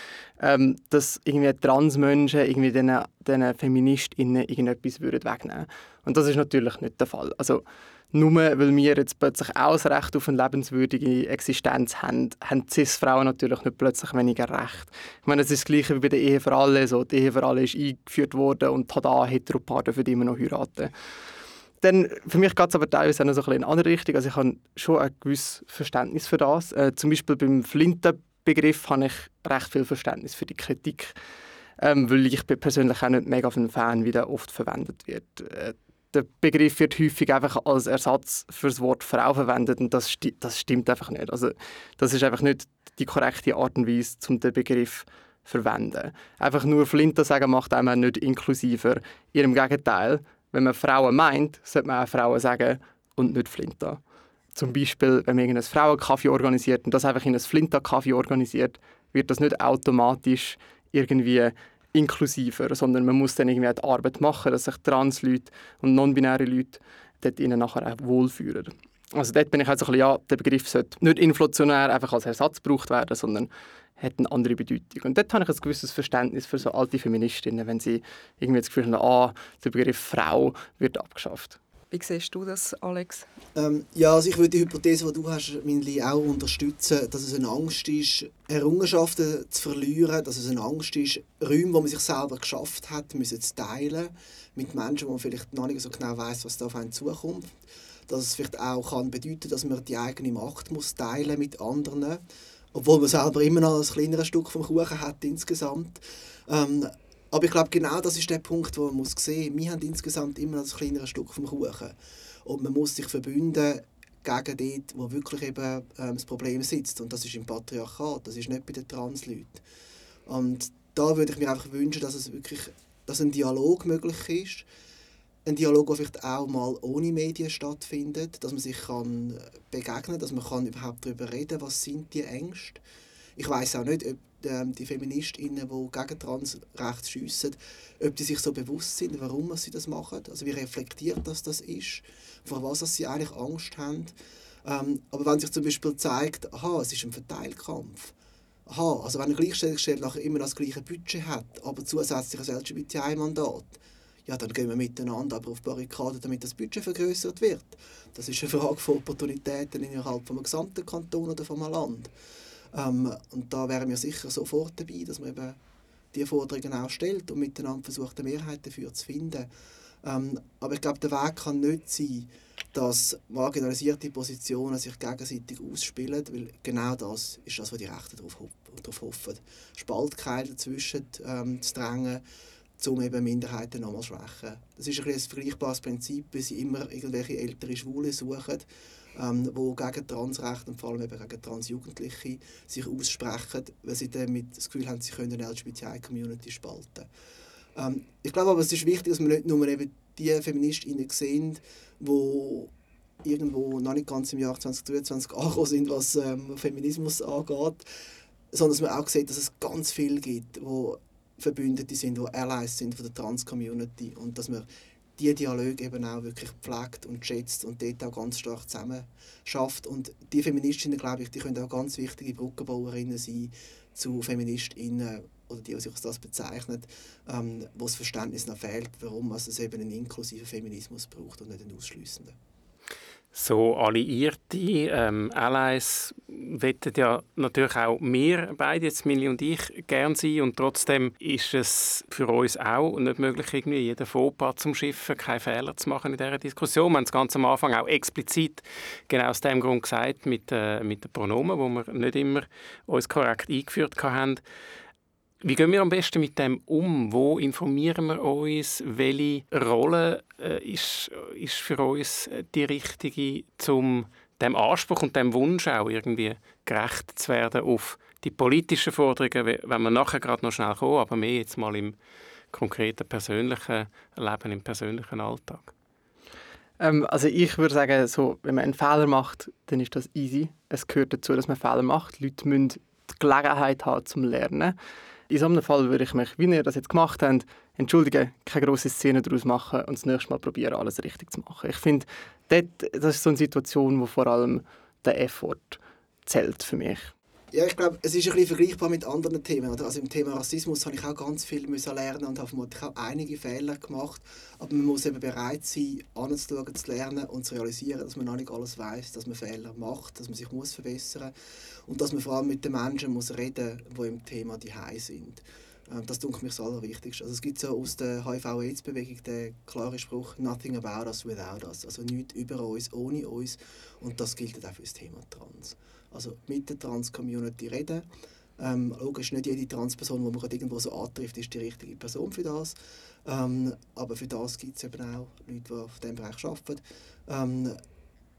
ähm, dass irgendwie Transmenschen irgendwie diesen, diesen FeministInnen irgendetwas würden wegnehmen Und das ist natürlich nicht der Fall. Also, nur weil wir jetzt plötzlich auch das Recht auf eine lebenswürdige Existenz haben, haben Cis-Frauen natürlich nicht plötzlich weniger Recht. Ich meine, es ist das Gleiche wie bei der Ehe für alle. So, die Ehe für alle ist eingeführt worden und tada, Heteropaare dürfen immer noch heiraten. Dann, für mich geht es aber teilweise auch noch so ein in eine andere Richtung. Also ich habe schon ein gewisses Verständnis für das. Äh, zum Beispiel beim Flintenbegriff habe ich recht viel Verständnis für die Kritik. Ähm, weil ich bin persönlich auch nicht mega ein Fan, wie der oft verwendet wird. Äh, der Begriff wird häufig einfach als Ersatz für das Wort Frau verwendet und das, sti das stimmt einfach nicht. Also das ist einfach nicht die korrekte Art und Weise, um den Begriff zu verwenden. Einfach nur Flinte sagen macht einem nicht inklusiver. Im Gegenteil, wenn man Frauen meint, sollte man auch Frauen sagen und nicht Flinta. Zum Beispiel, wenn man einen Frauenkaffee organisiert und das einfach in ein Flinta-Kaffee organisiert, wird das nicht automatisch irgendwie inklusiver, sondern man muss dann irgendwie die Arbeit machen, dass sich Trans-Leute und non-binäre Leute dort ihnen nachher auch wohlfühlen. Also dort bin ich halt so ein bisschen, ja, der Begriff sollte nicht inflationär einfach als Ersatz gebraucht werden, sondern hat eine andere Bedeutung. Und dort habe ich ein gewisses Verständnis für so alte Feministinnen, wenn sie irgendwie das Gefühl haben, ah, der Begriff Frau wird abgeschafft. Wie siehst du das, Alex? Ähm, ja, also ich würde die Hypothese, die du hast, Minli, auch unterstützen, dass es eine Angst ist, Errungenschaften zu verlieren, dass es eine Angst ist, Räume, die man sich selber geschafft hat, müssen zu teilen mit Menschen, wo man vielleicht noch nicht so genau weiß, was da auf einen zukommt. Dass es vielleicht auch kann bedeuten, dass man die eigene Macht muss teilen mit anderen obwohl man selber immer noch ein kleineres Stück vom Kuchen hat insgesamt. Ähm, aber ich glaube, genau das ist der Punkt, wo man muss sehen muss. Wir haben insgesamt immer noch ein kleineres Stück vom Kuchen. Und man muss sich verbünden gegen dort, wo wirklich eben ähm, das Problem sitzt. Und das ist im Patriarchat, das ist nicht bei den Transleuten. Und da würde ich mir einfach wünschen, dass es wirklich dass ein Dialog möglich ist, ein Dialog, der vielleicht auch mal ohne Medien stattfindet, dass man sich kann begegnen, dass man kann überhaupt darüber reden, was sind die Ängste. Ich weiß auch nicht, ob ähm, die Feministinnen, die gegen Transrecht schiessen, ob die sich so bewusst sind, warum sie das machen, also wie reflektiert das das ist, vor was sie eigentlich Angst haben. Ähm, aber wenn sich zum Beispiel zeigt, aha, es ist ein Verteilkampf, aha, also wenn eine Gleichstellungsstelle nachher immer das gleiche Budget hat, aber zusätzlich ein LGBTI-Mandat, ja, dann gehen wir miteinander aber auf Barrikaden, damit das Budget vergrößert wird. Das ist eine Frage von Opportunitäten innerhalb des gesamten Kanton oder vom Land. Ähm, und da wären wir sicher sofort dabei, dass man eben diese Forderungen auch stellt und miteinander versucht, eine Mehrheit dafür zu finden. Ähm, aber ich glaube, der Weg kann nicht sein, dass marginalisierte Positionen sich gegenseitig ausspielen, weil genau das ist das, was die Rechten darauf, darauf hoffen. Spaltkeile dazwischen ähm, zu drängen, um eben Minderheiten nochmal zu schwächen. Das ist ein, ein vergleichbares Prinzip, wie sie immer irgendwelche ältere Schwule suchen, ähm, die gegen Transrechte und vor allem eben gegen Transjugendliche sich aussprechen, weil sie damit das Gefühl haben, sie können eine LGBTI-Community spalten. Ähm, ich glaube aber, es ist wichtig, dass wir nicht nur eben die Feministinnen sehen, die irgendwo noch nicht ganz im Jahr 2023 angekommen sind, was ähm, Feminismus angeht, sondern dass man auch sieht, dass es ganz viel gibt, wo Verbündete sind, die Allies sind von der Trans-Community und dass man diese Dialoge eben auch wirklich pflegt und schätzt und dort auch ganz stark zusammen schafft. Und die Feministinnen, glaube ich, die können auch ganz wichtige Brückenbauerinnen sein zu Feministinnen oder die, die sich das bezeichnet, ähm, wo das Verständnis noch fehlt, warum es eben einen inklusiven Feminismus braucht und nicht einen ausschließenden so Alliierte, ähm, Allies, wetten ja natürlich auch wir beide, jetzt Millie und ich, gern sein. Und trotzdem ist es für uns auch nicht möglich, irgendwie jeden Fauxpas zum Schiffen, keine Fehler zu machen in dieser Diskussion. Wir haben es ganz am Anfang auch explizit genau aus dem Grund gesagt, mit, äh, mit den Pronomen, wo wir nicht immer uns korrekt eingeführt haben. Wie gehen wir am besten mit dem um? Wo informieren wir uns? Welche Rolle äh, ist, ist für uns die richtige, um dem Anspruch und dem Wunsch auch irgendwie gerecht zu werden auf die politischen Forderungen, wenn wir nachher gerade noch schnell kommen, aber mehr jetzt mal im konkreten persönlichen Leben, im persönlichen Alltag? Ähm, also ich würde sagen, so, wenn man einen Fehler macht, dann ist das easy. Es gehört dazu, dass man Fehler macht. Die Leute müssen die Gelegenheit haben zum Lernen. In so einem Fall würde ich mich, wie ihr das jetzt gemacht habt, entschuldigen, keine grosse Szene daraus machen und das nächste Mal probieren, alles richtig zu machen. Ich finde, das ist so eine Situation, wo vor allem der Effort zählt für mich. Ja, ich glaube, es ist ein bisschen vergleichbar mit anderen Themen. Oder? Also im Thema Rassismus habe ich auch ganz viel müssen lernen und habe auch einige Fehler gemacht. Aber man muss eben bereit sein, anzuschauen, zu lernen und zu realisieren, dass man noch nicht alles weiß, dass man Fehler macht, dass man sich muss verbessern muss und dass man vor allem mit den Menschen muss reden die im Thema die sind. Ähm, das denke mich das Allerwichtigste. Also es gibt so aus der HIV-AIDS-Bewegung den klaren Spruch «Nothing about us without us», also nichts über uns, ohne uns. Und das gilt auch für das Thema Trans also mit der Trans-Community reden. Ähm, logisch, nicht jede Transperson, die man irgendwo so antrifft, ist die richtige Person für das. Ähm, aber für das gibt es eben auch Leute, die auf diesem Bereich arbeiten. Ähm,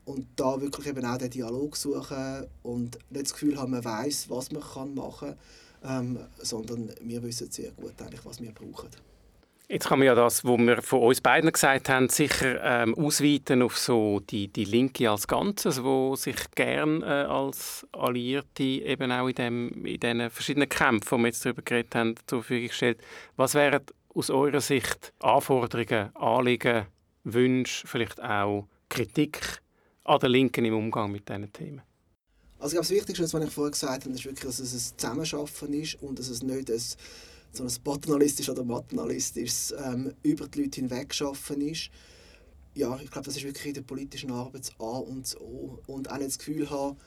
und da wirklich eben auch den Dialog suchen und nicht das Gefühl haben, man weiß, was man machen kann, ähm, sondern wir wissen sehr gut, eigentlich, was wir brauchen. Jetzt kann man ja das, was wir von uns beiden gesagt haben, sicher ähm, ausweiten auf so die, die Linke als Ganzes, wo sich gern äh, als Alliierte eben auch in, dem, in diesen verschiedenen Kämpfen, die wir jetzt darüber geredet haben, zur Verfügung stellt. Was wären aus eurer Sicht Anforderungen, Anliegen, Wünsche, vielleicht auch Kritik an der Linken im Umgang mit diesen Themen? Also ich glaube, das Wichtigste, was ich vorher gesagt habe, ist wirklich, dass es ein Zusammenschaffen ist und dass es nicht ein so ein paternalistisches oder maternalistisches ähm, über die Leute hinweg schaffen ist. Ja, ich glaube, das ist wirklich in der politischen Arbeit das A und O. Und auch nicht das Gefühl haben,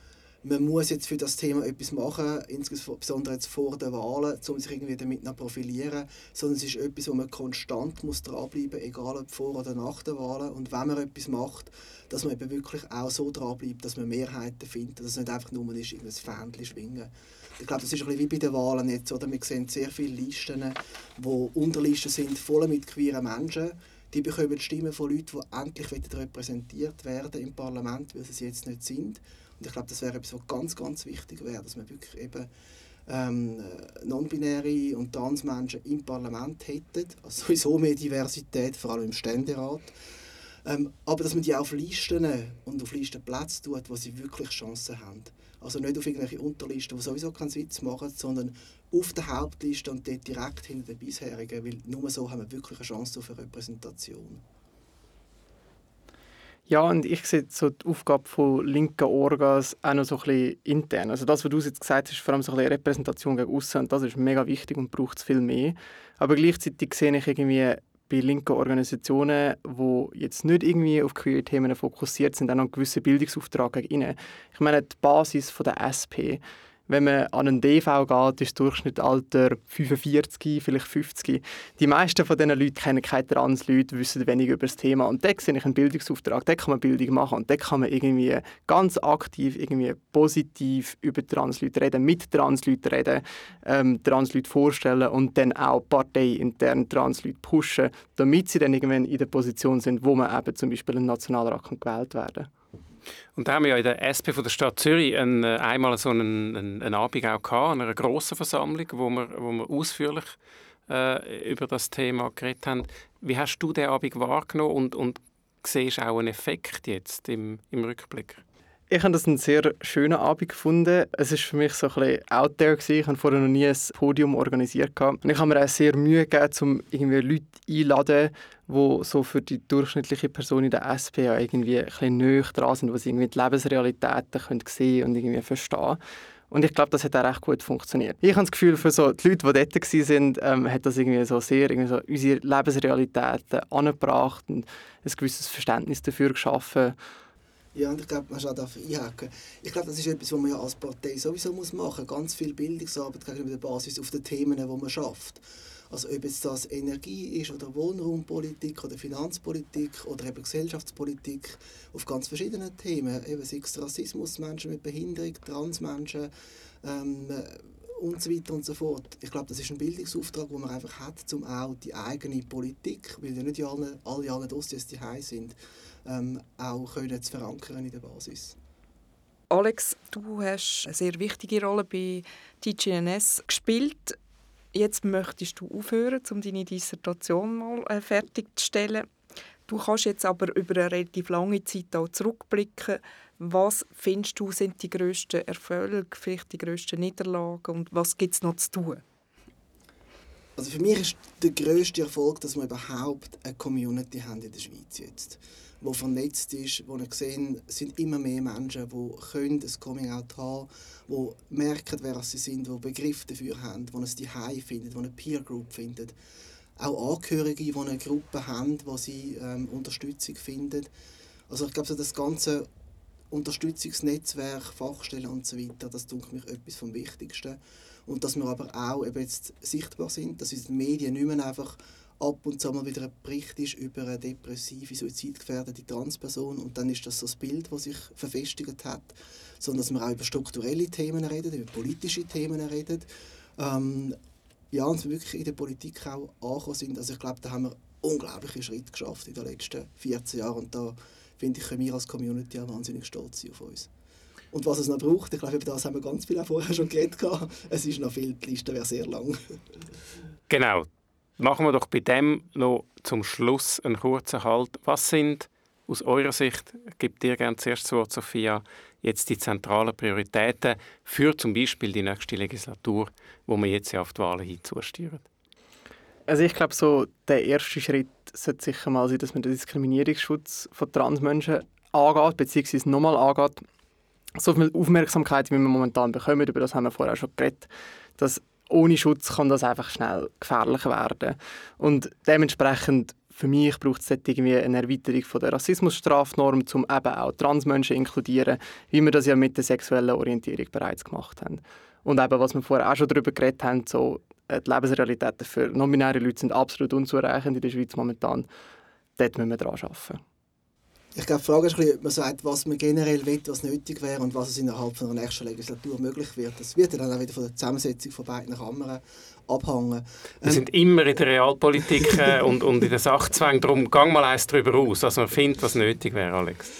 man muss jetzt für das Thema etwas machen, insbesondere jetzt vor den Wahlen, um sich irgendwie damit zu profilieren, sondern es ist etwas, wo man konstant muss dranbleiben muss, egal ob vor oder nach den Wahlen. Und wenn man etwas macht, dass man eben wirklich auch so dranbleibt, dass man Mehrheiten findet, dass es nicht einfach nur ist, irgendein Fähnchen schwingen. Ich glaube, das ist ein bisschen wie bei den Wahlen jetzt. Oder? Wir sehen sehr viele Listen, die Unterlisten sind, voll mit queeren Menschen. Die bekommen Stimmen von Leuten, die endlich repräsentiert werden im Parlament, weil sie es jetzt nicht sind. Und ich glaube, das wäre etwas, was ganz, ganz wichtig wäre, dass man wirklich eben ähm, non-binäre und Transmenschen im Parlament hätten. Also sowieso mehr Diversität, vor allem im Ständerat. Ähm, aber dass man die auf Listen und auf Listenplätze tut, wo sie wirklich Chancen haben. Also nicht auf irgendwelche Unterlisten, die sowieso keinen Sitz machen, sondern auf der Hauptliste und dort direkt hinter den bisherigen, weil nur so haben wir wirklich eine Chance auf eine Repräsentation. Ja, und ich sehe so die Aufgabe von linken Orgas auch noch so ein bisschen intern. Also das, was du jetzt gesagt hast, vor allem so ein bisschen Repräsentation gegen außen, und das ist mega wichtig und braucht es viel mehr. Aber gleichzeitig sehe ich irgendwie bei linken Organisationen, die jetzt nicht irgendwie auf queere Themen fokussiert sind, auch noch einen gewissen Bildungsauftrag gegen. Ich meine, die Basis der SP wenn man an einen DV geht, ist das Durchschnittsalter 45, vielleicht 50. Die meisten von diesen Leuten kennen keine Trans-Leute, wissen wenig über das Thema. Und da sehe ich einen Bildungsauftrag, da kann man Bildung machen und da kann man irgendwie ganz aktiv, irgendwie positiv über Trans-Leute reden, mit Trans-Leuten reden, ähm, Trans-Leute vorstellen und dann auch parteiintern Trans-Leute pushen, damit sie dann irgendwann in der Position sind, wo man eben zum Beispiel ein Nationalrat gewählt werden kann. Und da haben wir ja in der SP von der Stadt Zürich ein, äh, einmal so einen, einen, einen Abend auch gehabt, einer grossen Versammlung, wo wir, wo wir ausführlich äh, über das Thema geredet haben. Wie hast du den Abend wahrgenommen und, und siehst auch einen Effekt jetzt im, im Rückblick? Ich habe das einen sehr schönen Abend gefunden. Es war für mich so ein bisschen out there. Gewesen. Ich habe vorher noch nie ein Podium organisiert. Und ich habe mir auch sehr Mühe gegeben, um irgendwie Leute einzuladen, die so für die durchschnittliche Person in der SP ja irgendwie ein bisschen näher dran sind, wo sie irgendwie die Lebensrealitäten können sehen und irgendwie verstehen und ich glaube, das hat auch recht gut funktioniert. Ich habe das Gefühl, für so die Leute, die dort waren, ähm, hat das irgendwie so sehr irgendwie so unsere Lebensrealitäten angebracht und ein gewisses Verständnis dafür geschaffen. Ja, und ich glaube, man darf einhaken. Ich glaube, das ist etwas, was man ja als Partei sowieso machen muss. Ganz viel Bildungsarbeit gegenüber der Basis auf den Themen, die man schafft. Also ob jetzt das Energie ist oder Wohnraumpolitik oder Finanzpolitik oder eben Gesellschaftspolitik auf ganz verschiedenen Themen, eben sei es Rassismus, Menschen mit Behinderung, Transmenschen ähm, und so weiter und so fort. Ich glaube, das ist ein Bildungsauftrag, den man einfach hat, um auch die eigene Politik, weil ja nicht alle, alle, alle Dossiers die sind, ähm, auch können zu verankern in der Basis. Alex, du hast eine sehr wichtige Rolle bei TGNS gespielt. Jetzt möchtest du aufhören, um deine Dissertation mal äh, fertigzustellen. Du kannst jetzt aber über eine relativ lange Zeit auch zurückblicken. Was findest du sind die grössten Erfolge, vielleicht die grössten Niederlagen und was gibt es noch zu tun? Also für mich ist der grösste Erfolg, dass wir überhaupt eine Community haben in der Schweiz jetzt, die vernetzt ist, wo sehen, es sind immer mehr Menschen, die können ein Coming-out haben, die merken, wer sie sind, die Begriffe dafür haben, die es die finden, die eine Peer Group finden. Auch Angehörige, die eine Gruppe haben, wo sie ähm, Unterstützung finden. Also ich glaube, so das ganze Unterstützungsnetzwerk, Fachstellen und so weiter, das tut mich etwas vom Wichtigsten. Und dass wir aber auch eben jetzt sichtbar sind, dass den Medien nicht mehr einfach ab und zu mal wieder ein Bericht ist über eine depressive, suizidgefährdete Transperson und dann ist das so das Bild, das sich verfestigt hat, sondern dass wir auch über strukturelle Themen reden, über politische Themen reden. Ähm, ja, und wir wirklich in der Politik auch angekommen sind. Also ich glaube, da haben wir unglaubliche Schritte geschafft in den letzten 14 Jahren und da finde ich, können wir als Community auch wahnsinnig stolz sein auf uns. Und was es noch braucht, ich glaube, über das haben wir ganz viel auch vorher schon geredet. Es ist noch viel, die Liste wäre sehr lang. Genau. Machen wir doch bei dem noch zum Schluss einen kurzen Halt. Was sind aus eurer Sicht, gibt dir gerne zuerst das Wort, Sophia, jetzt die zentralen Prioritäten für zum Beispiel die nächste Legislatur, wo wir jetzt ja auf die Wahlen hinzusteuern? Also ich glaube, so der erste Schritt sollte sicher mal sein, dass man den Diskriminierungsschutz von Transmenschen angeht, beziehungsweise nochmal angeht so viel Aufmerksamkeit, wie wir momentan bekommen, über das haben wir vorher schon geredet, dass ohne Schutz kann das einfach schnell gefährlich werden. Und dementsprechend für mich braucht es irgendwie eine Erweiterung von der Rassismusstrafnorm, um eben auch Transmenschen zu inkludieren, wie wir das ja mit der sexuellen Orientierung bereits gemacht haben. Und eben, was wir vorher auch schon darüber geredet haben, so, äh, die Lebensrealitäten für non-binäre Leute sind absolut unzureichend in der Schweiz momentan. Dort müssen wir daran arbeiten. Ich glaube, die Frage ist, ob man sagt, was man generell will, was nötig wäre und was es innerhalb von einer nächsten Legislatur möglich wird. Das wird dann auch wieder von der Zusammensetzung von beiden Kammern abhängen. Wir sind immer in der Realpolitik äh, und, und in den Sachzwängen. Darum gang mal eins darüber aus, was man findet, was nötig wäre, Alex.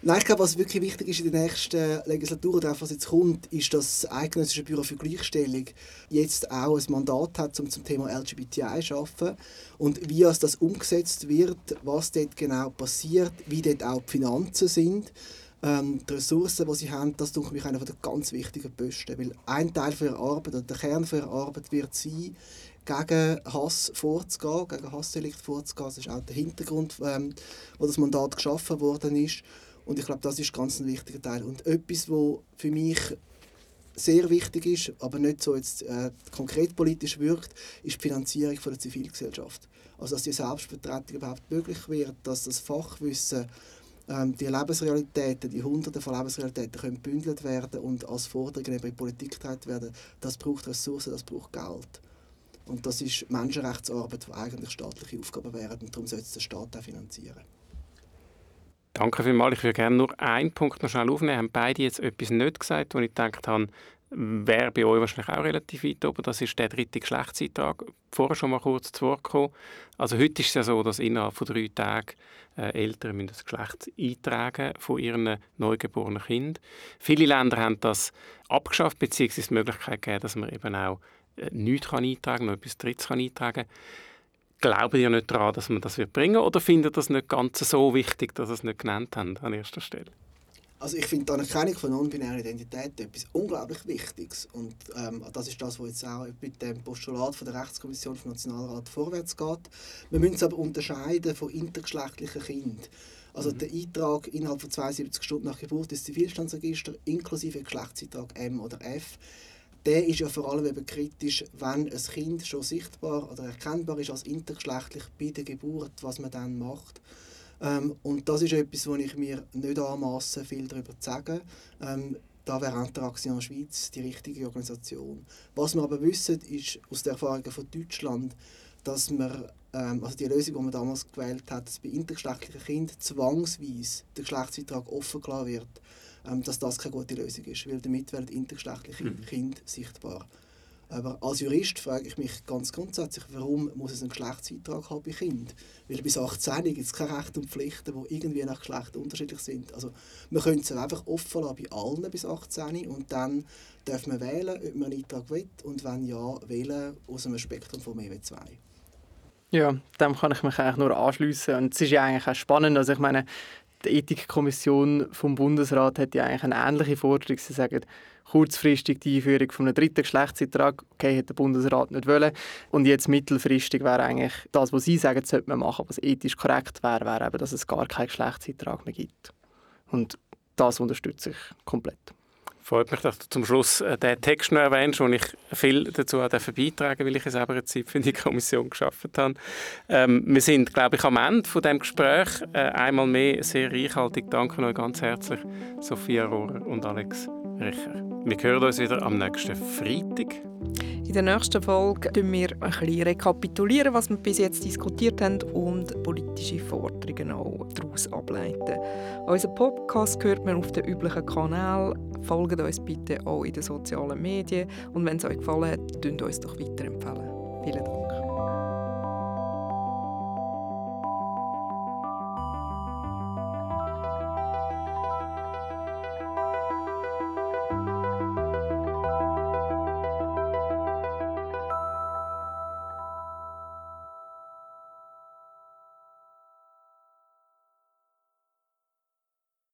Nein, ich glaube, was wirklich wichtig ist in der nächsten Legislatur, oder was jetzt kommt, ist, dass das Eidgenössische Büro für Gleichstellung jetzt auch ein Mandat hat, um zum Thema LGBTI zu arbeiten. Und wie das umgesetzt wird, was dort genau passiert, wie dort auch die Finanzen sind, ähm, die Ressourcen, die sie haben, das ist mich einer der ganz wichtigen Posten. Weil ein Teil für ihre Arbeit, oder der Kern für ihre Arbeit wird sein, gegen Hass vorzugehen, gegen Hassdelikt vorzugehen. Das ist auch der Hintergrund, ähm, wo das Mandat geschaffen worden ist. Und ich glaube, das ist ganz ein wichtiger Teil. Und etwas, wo für mich sehr wichtig ist, aber nicht so jetzt äh, konkret politisch wirkt, ist die Finanzierung von der Zivilgesellschaft. Also dass die Selbstvertretung überhaupt möglich wird, dass das Fachwissen, ähm, die Lebensrealitäten, die Hunderte von Lebensrealitäten können gebündelt werden und als Forderungen in die Politik getragen werden. Das braucht Ressourcen, das braucht Geld. Und das ist Menschenrechtsarbeit, die eigentlich staatliche Aufgaben wären und darum sollte der Staat auch finanzieren. Danke vielmals. Ich würde gerne nur einen Punkt noch schnell aufnehmen. Haben beide jetzt etwas nicht gesagt, wo ich gedacht habe, wäre bei euch wahrscheinlich auch relativ weit oben. Das ist der dritte Geschlechtseintrag. Vorher schon mal kurz zu Wort gekommen. Also heute ist es ja so, dass innerhalb von drei Tagen äh, Eltern müssen das Geschlecht eintragen von ihren neugeborenen Kind. Viele Länder haben das abgeschafft, beziehungsweise die Möglichkeit gegeben, dass man eben auch äh, nichts eintragen kann, noch etwas Drittes eintragen kann. Glauben ihr nicht daran, dass man das wird bringen oder findet das nicht ganz so wichtig, dass Sie es nicht genannt haben an erster Stelle? Also ich finde die Anerkennung von non-binärer Identität etwas unglaublich Wichtiges. Und ähm, das ist das, was jetzt auch mit dem Postulat von der Rechtskommission vom Nationalrat vorwärts geht. Wir müssen es aber unterscheiden von intergeschlechtlichen Kindern. Also mhm. der Eintrag innerhalb von 72 Stunden nach Geburt ins Zivilstandsregister inklusive Geschlechtseintrag M oder F der ist ja vor allem eben kritisch, wenn ein Kind schon sichtbar oder erkennbar ist als intergeschlechtlich bei der Geburt, was man dann macht. Ähm, und das ist etwas, wo ich mir nicht anmaße, viel darüber zu sagen. Ähm, da wäre Interaction Schweiz die richtige Organisation. Was wir aber wissen, ist aus den Erfahrungen von Deutschland, dass man, ähm, also die Lösung, die man damals gewählt hat, dass bei intergeschlechtlichen Kindern zwangsweise der Geschlechtseintrag offen gelassen wird dass das keine gute Lösung ist, weil damit werden intergeschlechtliche mhm. Kinder sichtbar. Aber als Jurist frage ich mich ganz grundsätzlich, warum muss es einen Geschlechtseintrag haben bei Kindern? Weil bis 18 gibt es keine Rechte und Pflichten, die irgendwie nach Geschlecht unterschiedlich sind. Also man könnte es einfach offen lassen bei allen bis 18 und dann darf man wählen, ob man einen Eintrag will und wenn ja, wählen aus einem Spektrum von mehr als zwei. Ja, dem kann ich mich eigentlich nur anschließen und es ist ja eigentlich auch spannend, also ich meine, Die Ethikkommission vom Bundesrat hat ja eigentlich eine ähnliche Forderung. Sie sagen, kurzfristig die Einführung von einem dritten Geschlechtseintrag, okay, hat der Bundesrat nicht wollen. Und jetzt mittelfristig wäre eigentlich das, was Sie sagen, sollte man machen, was ethisch korrekt wäre, wäre eben, dass es gar keinen Geschlechtseintrag mehr gibt. Und das unterstütze ich komplett. Freut mich, dass du zum Schluss äh, den Text noch erwähnst, wo ich viel dazu beitragen weil ich es selber eine Zeit für die Kommission geschafft habe. Ähm, wir sind, glaube ich, am Ende von dem Gespräch. Äh, einmal mehr sehr reichhaltig. Danke euch ganz herzlich, Sophia Rohrer und Alex Richer. Wir hören uns wieder am nächsten Freitag. In der nächsten Folge rekapitulieren wir ein bisschen rekapitulieren, was wir bis jetzt diskutiert haben und politische Forderungen auch daraus ableiten. Unseren Podcast hört man auf den üblichen Kanälen. Folgt uns bitte auch in den sozialen Medien und wenn es euch gefallen hat, uns doch weiterempfehlen. Vielen Dank.